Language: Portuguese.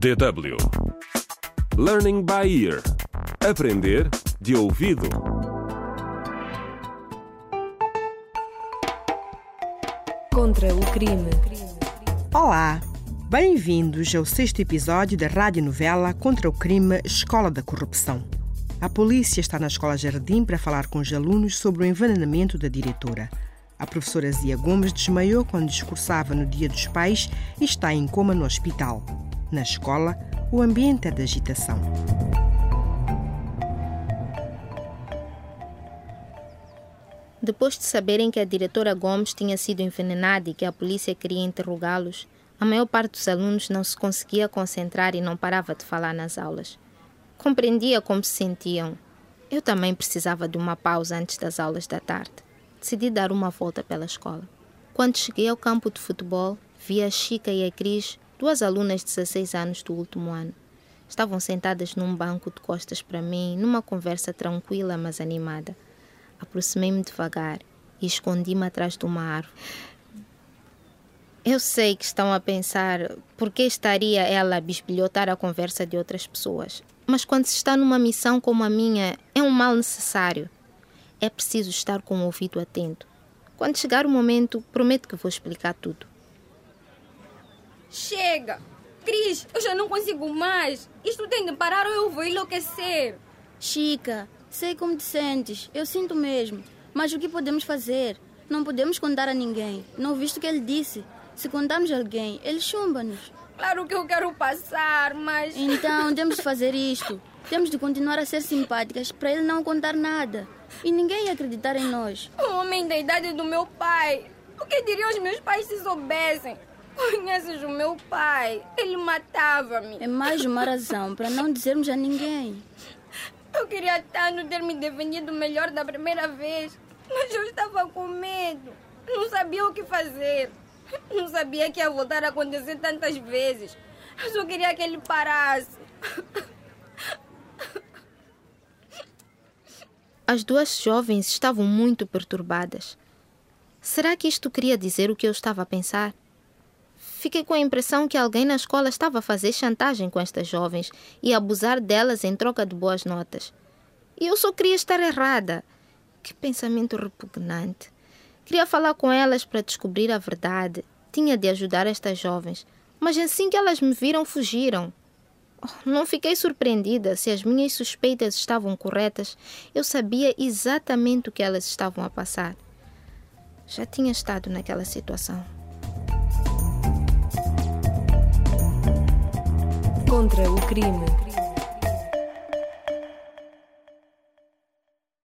DW Learning by Ear Aprender de ouvido. Contra o crime. Olá, bem-vindos ao sexto episódio da radionovela Contra o Crime Escola da Corrupção. A polícia está na Escola Jardim para falar com os alunos sobre o envenenamento da diretora. A professora Zia Gomes desmaiou quando discursava no Dia dos Pais e está em coma no hospital. Na escola, o ambiente é de agitação. Depois de saberem que a diretora Gomes tinha sido envenenada e que a polícia queria interrogá-los, a maior parte dos alunos não se conseguia concentrar e não parava de falar nas aulas. Compreendia como se sentiam. Eu também precisava de uma pausa antes das aulas da tarde. Decidi dar uma volta pela escola. Quando cheguei ao campo de futebol, vi a Chica e a Cris, duas alunas de 16 anos do último ano. Estavam sentadas num banco de costas para mim, numa conversa tranquila mas animada. Aproximei-me devagar e escondi-me atrás de uma árvore. Eu sei que estão a pensar por que estaria ela a bisbilhotar a conversa de outras pessoas, mas quando se está numa missão como a minha, é um mal necessário. É preciso estar com o ouvido atento. Quando chegar o momento, prometo que vou explicar tudo. Chega! Cris, eu já não consigo mais. Isto tem de parar ou eu vou enlouquecer. Chica, sei como te sentes. Eu sinto mesmo. Mas o que podemos fazer? Não podemos contar a ninguém. Não visto o que ele disse. Se contarmos a alguém, ele chumba-nos. Claro que eu quero passar, mas. Então temos de fazer isto. Temos de continuar a ser simpáticas para ele não contar nada. E ninguém ia acreditar em nós. Um homem da idade do meu pai. O que diriam os meus pais se soubessem? Conheces o meu pai? Ele matava-me. É mais uma razão para não dizermos a ninguém. Eu queria tanto ter me defendido melhor da primeira vez, mas eu estava com medo. Não sabia o que fazer. Não sabia que ia voltar a acontecer tantas vezes. Eu só queria que ele parasse. As duas jovens estavam muito perturbadas. Será que isto queria dizer o que eu estava a pensar? Fiquei com a impressão que alguém na escola estava a fazer chantagem com estas jovens e abusar delas em troca de boas notas. E eu só queria estar errada. Que pensamento repugnante. Queria falar com elas para descobrir a verdade. Tinha de ajudar estas jovens. Mas assim que elas me viram, fugiram. Oh, não fiquei surpreendida se as minhas suspeitas estavam corretas. Eu sabia exatamente o que elas estavam a passar. Já tinha estado naquela situação. Contra o crime.